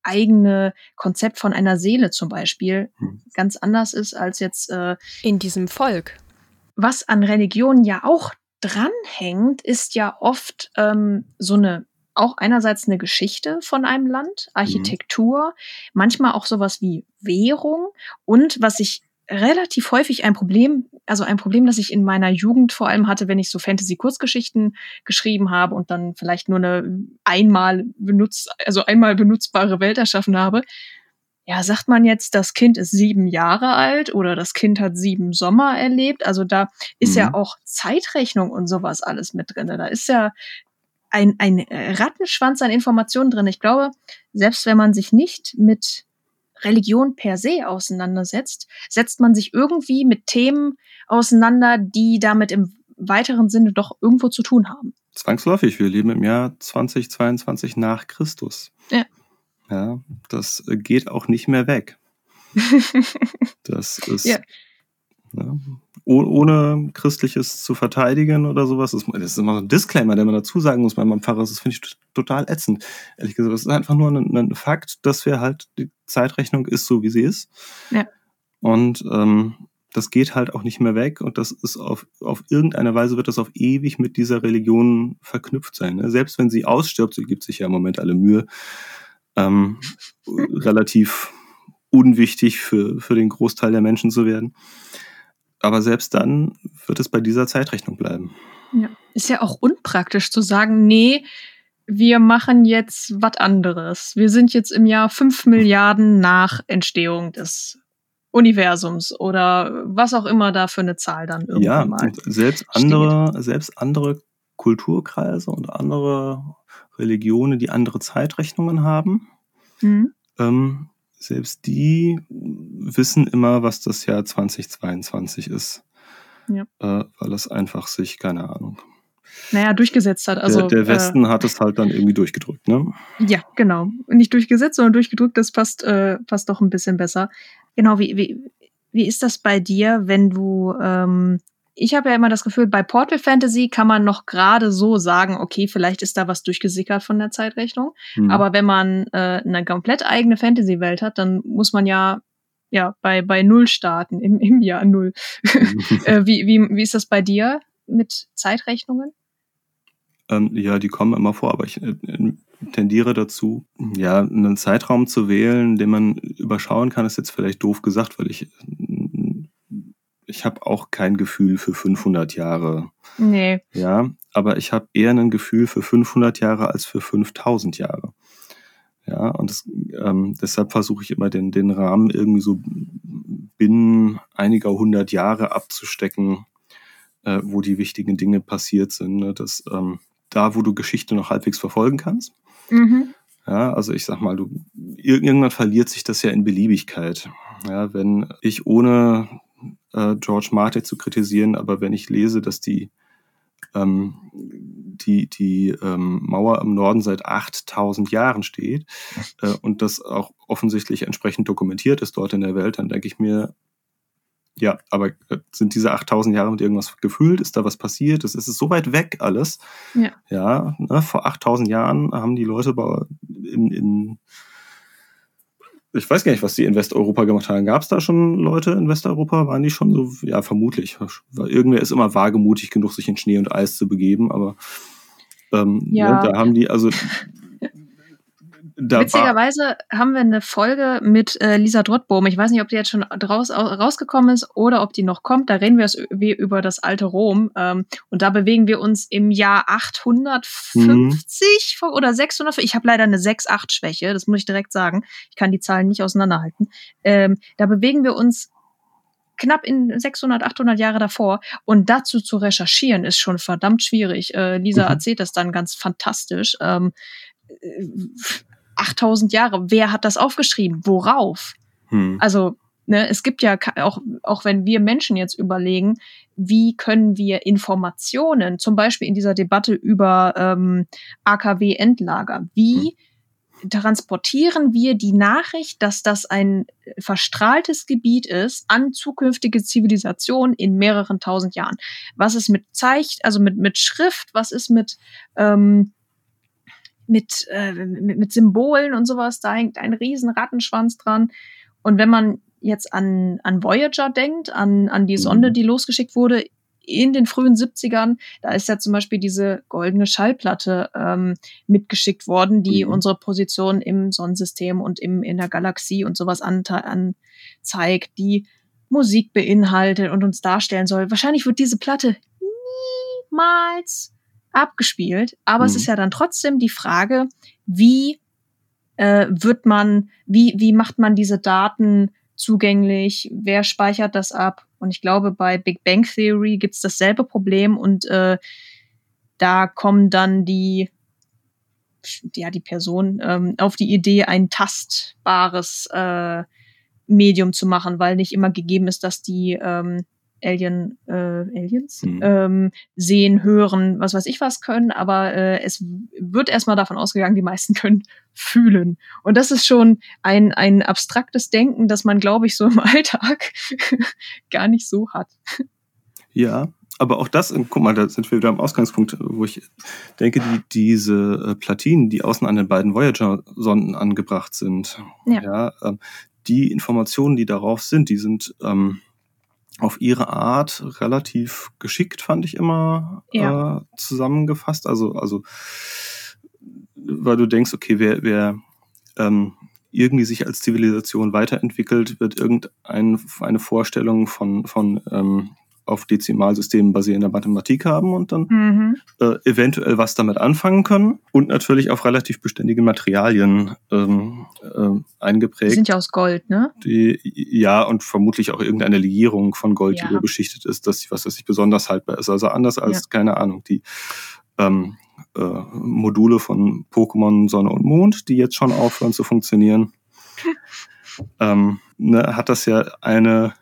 eigene Konzept von einer Seele zum Beispiel Hm. ganz anders ist als jetzt äh, In diesem Volk. was an Religion ja auch dranhängt, ist ja oft ähm, so eine, auch einerseits eine Geschichte von einem Land, Architektur, manchmal auch sowas wie Währung und was ich relativ häufig ein Problem, also ein Problem, das ich in meiner Jugend vor allem hatte, wenn ich so Fantasy-Kurzgeschichten geschrieben habe und dann vielleicht nur eine einmal benutzt, also einmal benutzbare Welt erschaffen habe. Ja, sagt man jetzt, das Kind ist sieben Jahre alt oder das Kind hat sieben Sommer erlebt. Also da ist ja Mhm. auch Zeitrechnung und sowas alles mit drin. Da ist ja ein, ein Rattenschwanz an Informationen drin. Ich glaube, selbst wenn man sich nicht mit Religion per se auseinandersetzt, setzt man sich irgendwie mit Themen auseinander, die damit im weiteren Sinne doch irgendwo zu tun haben. Zwangsläufig, wir leben im Jahr 2022 nach Christus. Ja. Ja, das geht auch nicht mehr weg. (laughs) Das ist, Ja. ne, oh- ohne Christliches zu verteidigen oder sowas, das, ist immer so ein Disclaimer, den man dazu sagen muss bei meinem Pfarrer, das finde ich total ätzend. Ehrlich gesagt, das ist einfach nur ein, ein Fakt, dass wir halt, die Zeitrechnung ist so, wie sie ist. Ja. Und ähm, das geht halt auch nicht mehr weg und das ist auf, auf irgendeine Weise wird das auf ewig mit dieser Religion verknüpft sein. Ne? Selbst wenn sie ausstirbt, sie gibt sich ja im Moment alle Mühe, ähm, relativ unwichtig für, für den Großteil der Menschen zu werden. Aber selbst dann wird es bei dieser Zeitrechnung bleiben. Ja. Ist ja auch unpraktisch zu sagen, nee, wir machen jetzt was anderes. Wir sind jetzt im Jahr fünf Milliarden nach Entstehung des Universums oder was auch immer da für eine Zahl dann irgendwann Ja, mal. selbst andere, selbst andere Kulturkreise und andere Religionen, die andere Zeitrechnungen haben, Mhm. ähm, selbst die wissen immer, was das Jahr 2022 ist. Ja. Äh, weil es einfach sich, keine Ahnung. Naja, durchgesetzt hat. Also, der, der Westen hat es halt dann irgendwie durchgedrückt, ne? Äh, ja, genau. Nicht durchgesetzt, sondern durchgedrückt, das passt, äh, passt doch ein bisschen besser. Genau, wie, wie, wie ist das bei dir, wenn du, ähm, ich habe ja immer das Gefühl, bei Portal Fantasy kann man noch gerade so sagen, okay, vielleicht ist da was durchgesickert von der Zeitrechnung. Hm. Aber wenn man äh, eine komplett eigene Fantasy-Welt hat, dann muss man ja ja bei bei null starten im, im Jahr null. (laughs) äh, wie, wie wie ist das bei dir mit Zeitrechnungen? Ähm, ja, die kommen immer vor, aber ich äh, tendiere dazu, ja, einen Zeitraum zu wählen, den man überschauen kann, ist jetzt vielleicht doof gesagt, weil ich ich habe auch kein Gefühl für 500 Jahre, Nee. ja, aber ich habe eher ein Gefühl für 500 Jahre als für 5000 Jahre. Ja, und das, ähm, deshalb versuche ich immer den, den Rahmen irgendwie so binnen einiger hundert Jahre abzustecken, äh, wo die wichtigen Dinge passiert sind. Ne? Das, ähm, da, wo du Geschichte noch halbwegs verfolgen kannst. Mhm. Ja, also ich sag mal, du, ir- irgendwann verliert sich das ja in Beliebigkeit. Ja, wenn ich ohne äh, George Martin zu kritisieren, aber wenn ich lese, dass die ähm, die, die ähm, Mauer im Norden seit 8000 Jahren steht äh, und das auch offensichtlich entsprechend dokumentiert ist dort in der Welt, dann denke ich mir, ja, aber äh, sind diese 8000 Jahre mit irgendwas gefüllt? Ist da was passiert? Es ist so weit weg alles. Ja. Ja, ne, vor 8000 Jahren haben die Leute bei, in, in ich weiß gar nicht, was die in Westeuropa gemacht haben. Gab es da schon Leute in Westeuropa? Waren die schon so? Ja, vermutlich. Irgendwer ist immer wagemutig genug, sich in Schnee und Eis zu begeben, aber ähm, Ja. ne, da haben die also da Witzigerweise haben wir eine Folge mit äh, Lisa Drottbohm. Ich weiß nicht, ob die jetzt schon draus, au- rausgekommen ist oder ob die noch kommt. Da reden wir es über das alte Rom. Ähm, und da bewegen wir uns im Jahr 850 oder 600. Ich habe leider eine 6-8-Schwäche, das muss ich direkt sagen. Ich kann die Zahlen nicht auseinanderhalten. Ähm, da bewegen wir uns knapp in 600, 800 Jahre davor. Und dazu zu recherchieren ist schon verdammt schwierig. Äh, Lisa Mhm. erzählt das dann ganz fantastisch. Ähm, äh, 8000 Jahre. Wer hat das aufgeschrieben? Worauf? hm, Also, ne, es gibt ja auch, auch wenn wir Menschen jetzt überlegen, wie können wir Informationen, zum Beispiel in dieser Debatte über ähm, AKW-Endlager, wie transportieren wir die Nachricht, dass das ein verstrahltes Gebiet ist an zukünftige Zivilisationen in mehreren tausend Jahren. Was ist mit Zeich, also mit, mit Schrift, was ist mit, ähm, mit, äh, mit, mit Symbolen und sowas, da hängt ein riesen Rattenschwanz dran. Und wenn man jetzt an, an Voyager denkt, an, an die Sonde, Mhm. die losgeschickt wurde in den frühen 70ern, da ist ja zum Beispiel diese goldene Schallplatte ähm, mitgeschickt worden, die Mhm. unsere Position im Sonnensystem und im, in der Galaxie und sowas anzeigt, die Musik beinhaltet und uns darstellen soll. Wahrscheinlich wird diese Platte niemals abgespielt, aber es Mhm. ist ja dann trotzdem die Frage, wie äh, wird man, wie, wie macht man diese Daten zugänglich? Wer speichert das ab? Und ich glaube, bei Big Bang Theory gibt's dasselbe Problem und äh, da kommen dann die, ja, die Person ähm, auf die Idee, ein tastbares äh, Medium zu machen, weil nicht immer gegeben ist, dass die ähm, Alien, äh, Aliens Mhm. ähm, sehen, hören, was weiß ich was können, aber äh, es wird erstmal davon ausgegangen, die meisten (laughs) können fühlen. Und das ist schon ein, ein abstraktes Denken, das man, glaube ich, so im (laughs) Alltag gar nicht so hat. Ja, aber auch das, äh, guck mal, da sind wir wieder am Ausgangspunkt, wo ich denke, die, diese äh, Platinen, die außen an den beiden Voyager-Sonden angebracht sind, Ja. ähm, die Informationen, die darauf sind, die sind ähm, auf ihre Art relativ geschickt, fand ich immer Ja. äh, zusammengefasst. Also, also, weil du denkst, okay, wer, wer ähm, irgendwie sich als Zivilisation weiterentwickelt, wird irgendeine eine Vorstellung von, von ähm, auf Dezimalsystemen basierender Mathematik haben und dann Mhm. äh, eventuell was damit anfangen können und natürlich auf relativ beständige Materialien ähm, Die eingeprägt. sind ja aus Gold, ne? Die, ja, und vermutlich auch irgendeine Legierung von Gold, Ja. die überbeschichtet ist, dass was das nicht besonders haltbar ist. Also anders als, Ja. keine Ahnung, die ähm, äh, Module von Pokémon Sonne und Mond, die jetzt schon aufhören zu funktionieren, (laughs) ähm, ne, hat das ja eine,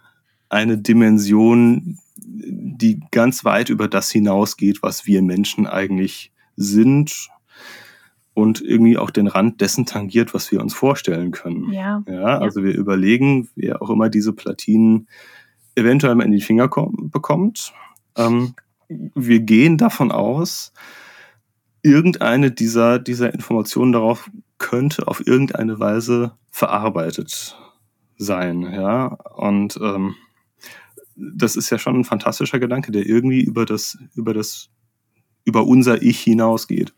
eine Dimension, die ganz weit über das hinausgeht, was wir Menschen eigentlich sind und irgendwie auch den Rand dessen tangiert, was wir uns vorstellen können. Ja. Ja, also wir überlegen, wer auch immer diese Platinen eventuell mal in die Finger kom- bekommt. Ähm, wir gehen davon aus, irgendeine dieser, dieser Informationen darauf könnte auf irgendeine Weise verarbeitet sein. Ja, und ähm, das ist ja schon ein fantastischer Gedanke, der irgendwie über das, über das, über unser Ich hinausgeht.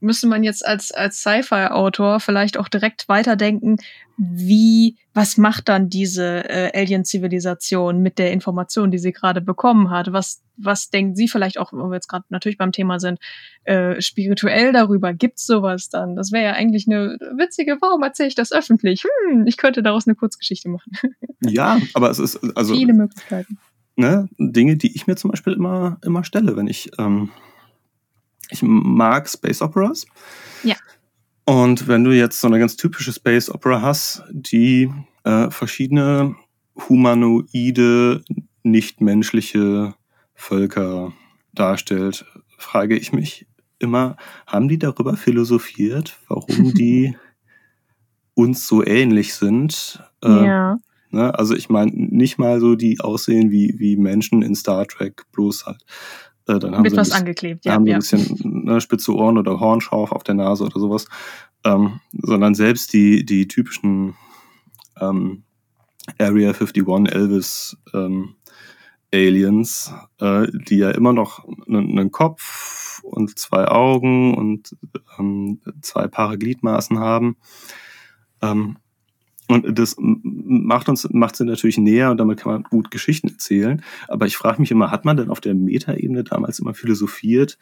Müsste man jetzt als, als Sci-Fi-Autor vielleicht auch direkt weiterdenken, wie, was macht dann diese äh, Alien-Zivilisation mit der Information, die sie gerade bekommen hat? Was, was denkt sie vielleicht auch, wo wir jetzt gerade natürlich beim Thema sind, äh, spirituell darüber? Gibt's sowas dann? Das wäre ja eigentlich eine witzige, warum erzähle ich das öffentlich? Hm, ich könnte daraus eine Kurzgeschichte machen. (laughs) Ja, aber es ist also Viele Möglichkeiten. ne, Dinge, die ich mir zum Beispiel immer, immer stelle, wenn ich, ähm, ich mag Space Operas. Ja. Und wenn du jetzt so eine ganz typische Space Opera hast, die äh, verschiedene humanoide, nichtmenschliche Völker darstellt, frage ich mich immer, haben die darüber philosophiert, warum (laughs) die uns so ähnlich sind? Äh, ja. Ne? Also ich meine nicht mal so, die aussehen wie, wie Menschen in Star Trek, bloß halt. Äh, dann haben Mit sie was bisschen, angeklebt, ja. haben sie ja. ein bisschen ne, spitze Ohren oder Hornschauf auf der Nase oder sowas. Ähm, sondern selbst die, die typischen ähm, Area 51 Elvis ähm, Aliens, äh, die ja immer noch einen, einen Kopf und zwei Augen und ähm, zwei Paare Gliedmaßen haben. Ähm, und das macht uns, macht sie natürlich näher und damit kann man gut Geschichten erzählen. Aber ich frage mich immer, hat man denn auf der Metaebene damals immer philosophiert,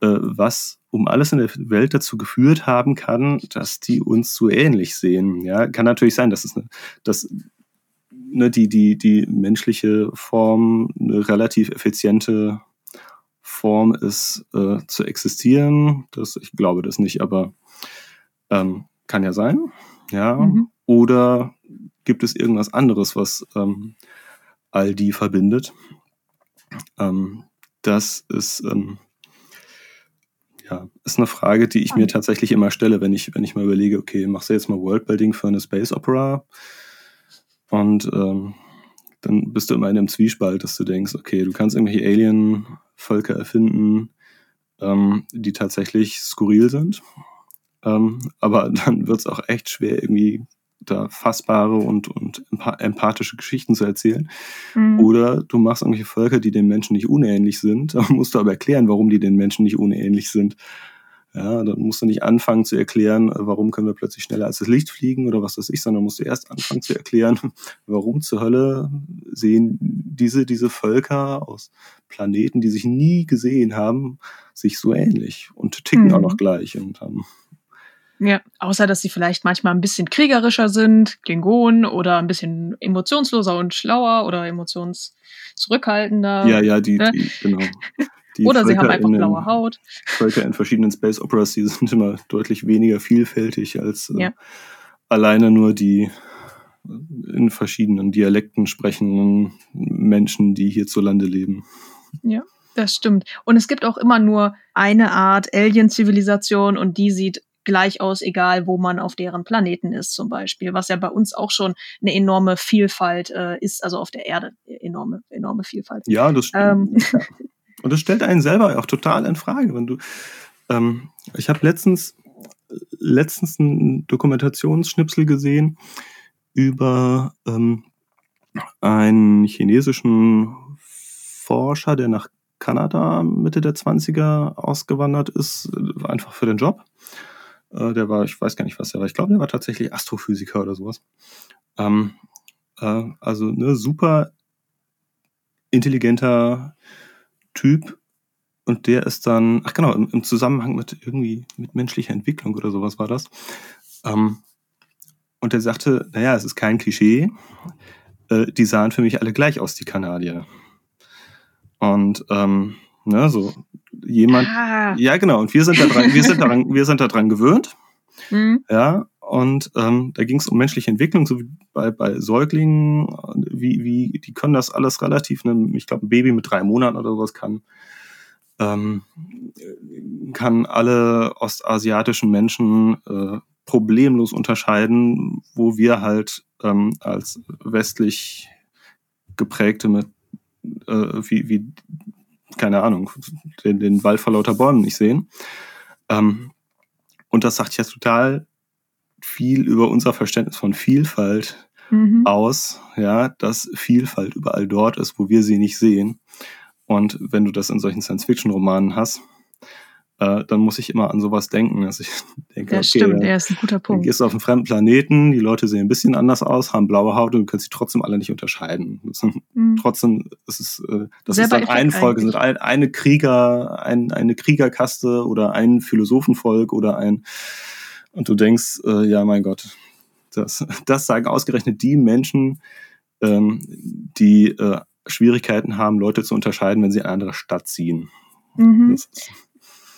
äh, was um alles in der Welt dazu geführt haben kann, dass die uns so ähnlich sehen? Ja, kann natürlich sein, dass es eine, dass ne, die, die, die menschliche Form eine relativ effiziente Form ist, äh, zu existieren. Das, ich glaube das nicht, aber ähm, kann ja sein. Ja. Mhm. Oder gibt es irgendwas anderes, was ähm, all die verbindet? Ähm, das ist, ähm, Ja, ist eine Frage, die ich mir Spannend. tatsächlich immer stelle, wenn ich, wenn ich mal überlege, okay, machst du jetzt mal Worldbuilding für eine Space Opera? Und ähm, dann bist du immer in einem Zwiespalt, dass du denkst, okay, du kannst irgendwelche Alien-Völker erfinden, ähm, die tatsächlich skurril sind. Ähm, aber (laughs) dann wird es auch echt schwer, irgendwie da fassbare und, und empa- empathische Geschichten zu erzählen. Mhm. Oder du machst irgendwelche Völker, die den Menschen nicht unähnlich sind, (laughs) dann musst du aber erklären, warum die den Menschen nicht unähnlich sind. Ja, dann musst du nicht anfangen zu erklären, warum können wir plötzlich schneller als das Licht fliegen oder was weiß ich, sondern musst du erst anfangen zu erklären, (laughs) warum zur Hölle sehen diese, diese Völker aus Planeten, die sich nie gesehen haben, sich so ähnlich und ticken Mhm. auch noch gleich und haben Ja, außer dass sie vielleicht manchmal ein bisschen kriegerischer sind, Klingonen, oder ein bisschen emotionsloser und schlauer oder emotionszurückhaltender. ja, ja, die, ne? die genau. (laughs) Die oder sie haben Völker einfach den- blaue Haut. Völker in verschiedenen Space Operas, die (laughs) sind immer deutlich weniger vielfältig als äh, Ja. alleine nur die äh, in verschiedenen Dialekten sprechenden Menschen, die hierzulande leben. Das stimmt. Und es gibt auch immer nur eine Art Alien-Zivilisation und die sieht gleich aus, egal wo man auf deren Planeten ist zum Beispiel, was ja bei uns auch schon eine enorme Vielfalt äh, ist, also auf der Erde enorme, enorme Vielfalt. Ja, das stimmt. Ähm, Und das stellt einen selber auch total in Frage, wenn du. Ähm, ich habe letztens letztens einen Dokumentationsschnipsel gesehen über ähm, einen chinesischen Forscher, der nach Kanada Mitte der 20er ausgewandert ist, äh, einfach für den Job. Äh, der war, ich weiß gar nicht, was der war. Ich glaube, der war tatsächlich Astrophysiker oder sowas. Ähm, äh, also ne, super intelligenter Typ und der ist dann, ach genau, im, im Zusammenhang mit irgendwie mit menschlicher Entwicklung oder sowas war das. Ähm, und der sagte, naja, es ist kein Klischee, äh, die sahen für mich alle gleich aus, die Kanadier. Und ähm, ne, so jemand, ah, ja genau, und wir sind da dran, wir sind daran, (laughs) wir sind da dran gewöhnt, hm, ja, und ähm, da ging es um menschliche Entwicklung, so wie bei, bei Säuglingen, wie, wie, die können das alles relativ, ne, ich glaube, ein Baby mit drei Monaten oder sowas kann, ähm, kann alle ostasiatischen Menschen äh, problemlos unterscheiden, wo wir halt ähm, als westlich geprägte mit, äh, wie, wie, keine Ahnung, den, den Wald vor lauter Bäumen nicht sehen. Ähm, und das sagt ja total viel über unser Verständnis von Vielfalt mhm. aus, ja, dass Vielfalt überall dort ist, wo wir sie nicht sehen. Und wenn du das in solchen Science-Fiction-Romanen hast, äh, dann muss ich immer an sowas denken. Also ich (laughs) denke, Das okay, stimmt, ja, ist ein guter du Punkt. gehst auf einen fremden Planeten, die Leute sehen ein bisschen anders aus, haben blaue Haut und du kannst sie trotzdem alle nicht unterscheiden. Das sind, Hm. trotzdem, es ist, äh, das Selber ist dann Effekt ein Volk, sind ein, eine Krieger, ein, eine Kriegerkaste oder ein Philosophenvolk oder ein, und du denkst, äh, ja, mein Gott, das, (laughs) das sagen ausgerechnet die Menschen, ähm, die äh, Schwierigkeiten haben, Leute zu unterscheiden, wenn sie in eine andere Stadt ziehen. Mhm.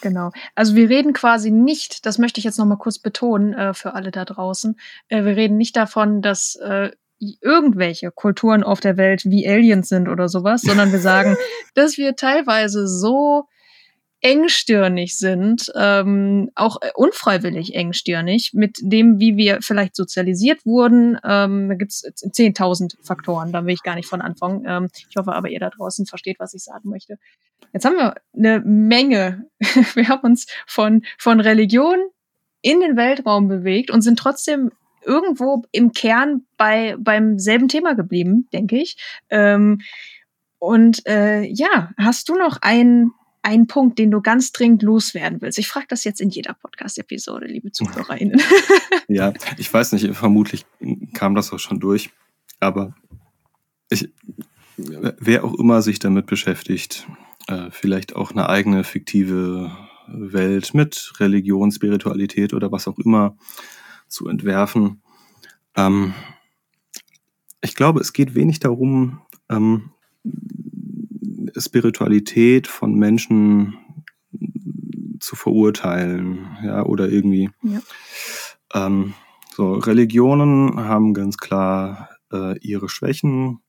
Genau. Also wir reden quasi nicht, das möchte ich jetzt nochmal kurz betonen äh, für alle da draußen, äh, wir reden nicht davon, dass äh, irgendwelche Kulturen auf der Welt wie Aliens sind oder sowas, sondern wir sagen, (laughs) dass wir teilweise so engstirnig sind, ähm, auch äh, unfreiwillig engstirnig, mit dem, wie wir vielleicht sozialisiert wurden. Ähm, da gibt's es 10.000 Faktoren, da will ich gar nicht von anfangen. Ähm, ich hoffe aber, ihr da draußen versteht, was ich sagen möchte. Jetzt haben wir eine Menge. (laughs) Wir haben uns von, von Religion in den Weltraum bewegt und sind trotzdem irgendwo im Kern bei, beim selben Thema geblieben, denke ich. Ähm, und äh, ja, hast du noch einen, einen Punkt, den du ganz dringend loswerden willst? Ich frage das jetzt in jeder Podcast-Episode, liebe ZuhörerInnen. (laughs) ja, ich weiß nicht, vermutlich kam das auch schon durch, aber ich, wer auch immer sich damit beschäftigt, äh, vielleicht auch eine eigene fiktive Welt mit Religion, Spiritualität oder was auch immer zu entwerfen. Ähm, ich glaube, es geht wenig darum, ähm, Spiritualität von Menschen zu verurteilen, ja, oder irgendwie. Ja. Ähm, so, Religionen haben ganz klar äh, ihre Schwächen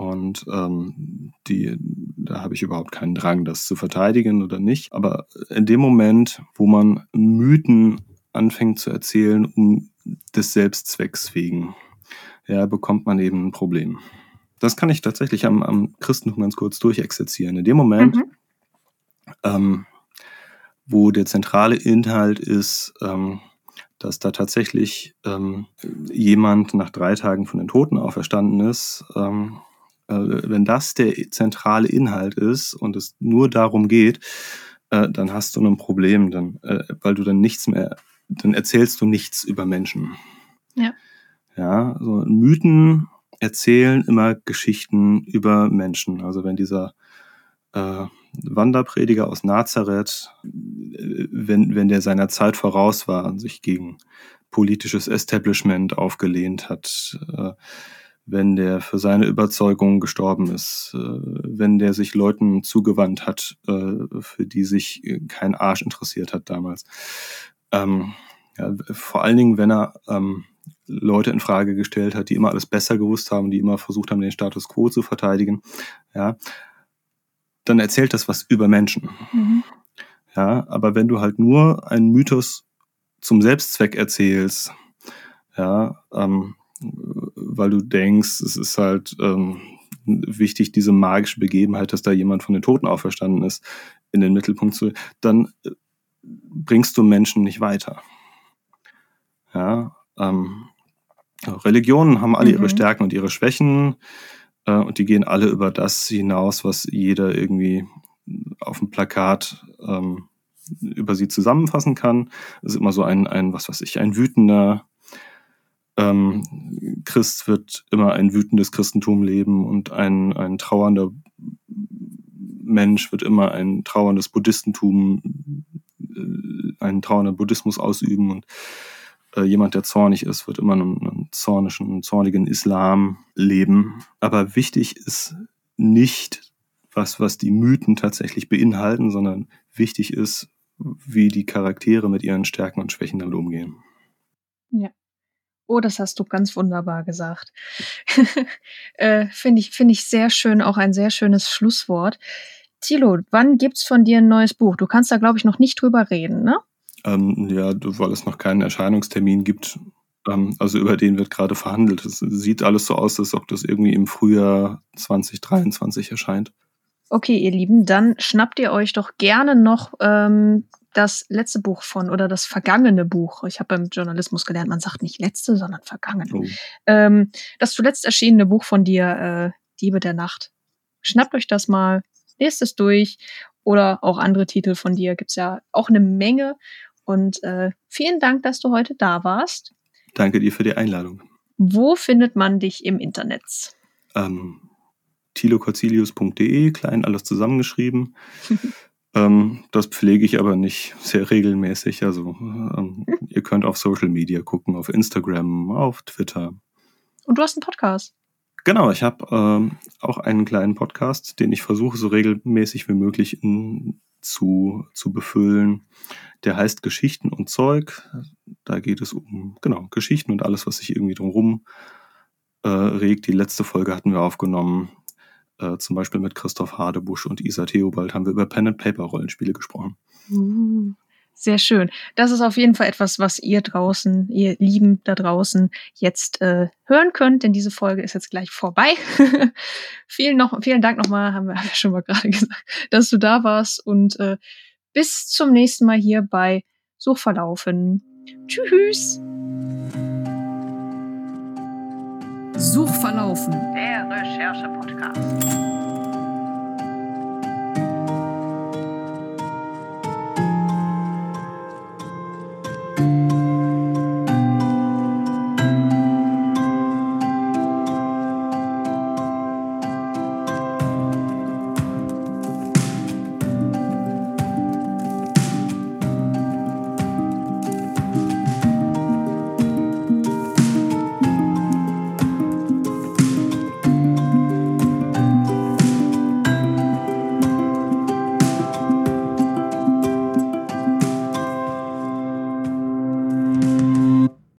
Und ähm, die, da habe ich überhaupt keinen Drang, das zu verteidigen oder nicht. Aber in dem Moment, wo man Mythen anfängt zu erzählen, um des Selbstzwecks wegen, ja, bekommt man eben ein Problem. Das kann ich tatsächlich am, am Christentum ganz kurz durchexerzieren. In dem Moment, Mhm. ähm, wo der zentrale Inhalt ist, ähm, dass da tatsächlich ähm, jemand nach drei Tagen von den Toten auferstanden ist, ähm, äh, wenn das der zentrale Inhalt ist und es nur darum geht, äh, dann hast du ein Problem, dann, äh, weil du dann nichts mehr, dann erzählst du nichts über Menschen. Ja. Ja, so Mythen erzählen immer Geschichten über Menschen. Also wenn dieser äh, Wanderprediger aus Nazareth, äh, wenn, wenn der seiner Zeit voraus war und sich gegen politisches Establishment aufgelehnt hat, äh, wenn der für seine Überzeugung gestorben ist, äh, wenn der sich Leuten zugewandt hat, äh, für die sich äh, kein Arsch interessiert hat damals. Ähm, ja, vor allen Dingen, wenn er ähm, Leute in Frage gestellt hat, die immer alles besser gewusst haben, die immer versucht haben, den Status quo zu verteidigen, ja, dann erzählt das was über Menschen. Mhm. Ja, aber wenn du halt nur einen Mythos zum Selbstzweck erzählst, ja, ähm, weil du denkst, es ist halt ähm, wichtig, diese magische Begebenheit, dass da jemand von den Toten auferstanden ist, in den Mittelpunkt zu, dann äh, bringst du Menschen nicht weiter. Ja, ähm, Religionen haben alle ihre Mhm. Stärken und ihre Schwächen äh, und die gehen alle über das hinaus, was jeder irgendwie auf dem Plakat ähm, über sie zusammenfassen kann. Es ist immer so ein, ein, was weiß ich, ein wütender ähm, Christ wird immer ein wütendes Christentum leben und ein, ein trauernder Mensch wird immer ein trauerndes Buddhistentum, äh, einen trauernden Buddhismus ausüben und äh, jemand, der zornig ist, wird immer einen, einen zornischen, einen zornigen Islam leben. Aber wichtig ist nicht, was, was die Mythen tatsächlich beinhalten, sondern wichtig ist, wie die Charaktere mit ihren Stärken und Schwächen damit umgehen. Oh, das hast du ganz wunderbar gesagt. (laughs) äh, Finde ich, finde ich sehr schön, auch ein sehr schönes Schlusswort. Thilo, wann gibt's von dir ein neues Buch? Du kannst da, glaube ich, noch nicht drüber reden, ne? Ähm, ja, weil es noch keinen Erscheinungstermin gibt, ähm, also über den wird gerade verhandelt. Es sieht alles so aus, als ob das irgendwie im Frühjahr 2023 erscheint. Okay, ihr Lieben, dann schnappt ihr euch doch gerne noch ähm, das letzte Buch von oder das vergangene Buch. Ich habe beim Journalismus gelernt, man sagt nicht letzte, sondern vergangen. Oh. Ähm, das zuletzt erschienene Buch von dir, äh, Diebe der Nacht. Schnappt euch das mal, lest es durch. Oder auch andere Titel von dir gibt's ja auch eine Menge. Und äh, vielen Dank, dass du heute da warst. Danke dir für die Einladung. Wo findet man dich im Internet? Ähm, tilocorzilius.de, klein alles zusammengeschrieben. (laughs) ähm, das pflege ich aber nicht sehr regelmäßig. Also ähm, (laughs) ihr könnt auf Social Media gucken, auf Instagram, auf Twitter. Und du hast einen Podcast. Genau, ich habe ähm, auch einen kleinen Podcast, den ich versuche so regelmäßig wie möglich in, zu, zu befüllen. Der heißt Geschichten und Zeug. Da geht es um genau Geschichten und alles, was sich irgendwie drumherum äh, regt. Die letzte Folge hatten wir aufgenommen, äh, zum Beispiel mit Christoph Hadebusch und Isa Theobald haben wir über Pen and Paper Rollenspiele gesprochen. Sehr schön. Das ist auf jeden Fall etwas, was ihr draußen, ihr Lieben da draußen jetzt äh, hören könnt, denn diese Folge ist jetzt gleich vorbei. (laughs) vielen, noch, vielen Dank nochmal, haben wir, haben wir schon mal gerade (laughs) gesagt, dass du da warst und äh, bis zum nächsten Mal hier bei Suchverlaufen. Tschüss. Suchverlaufen. Der Recherche-Podcast.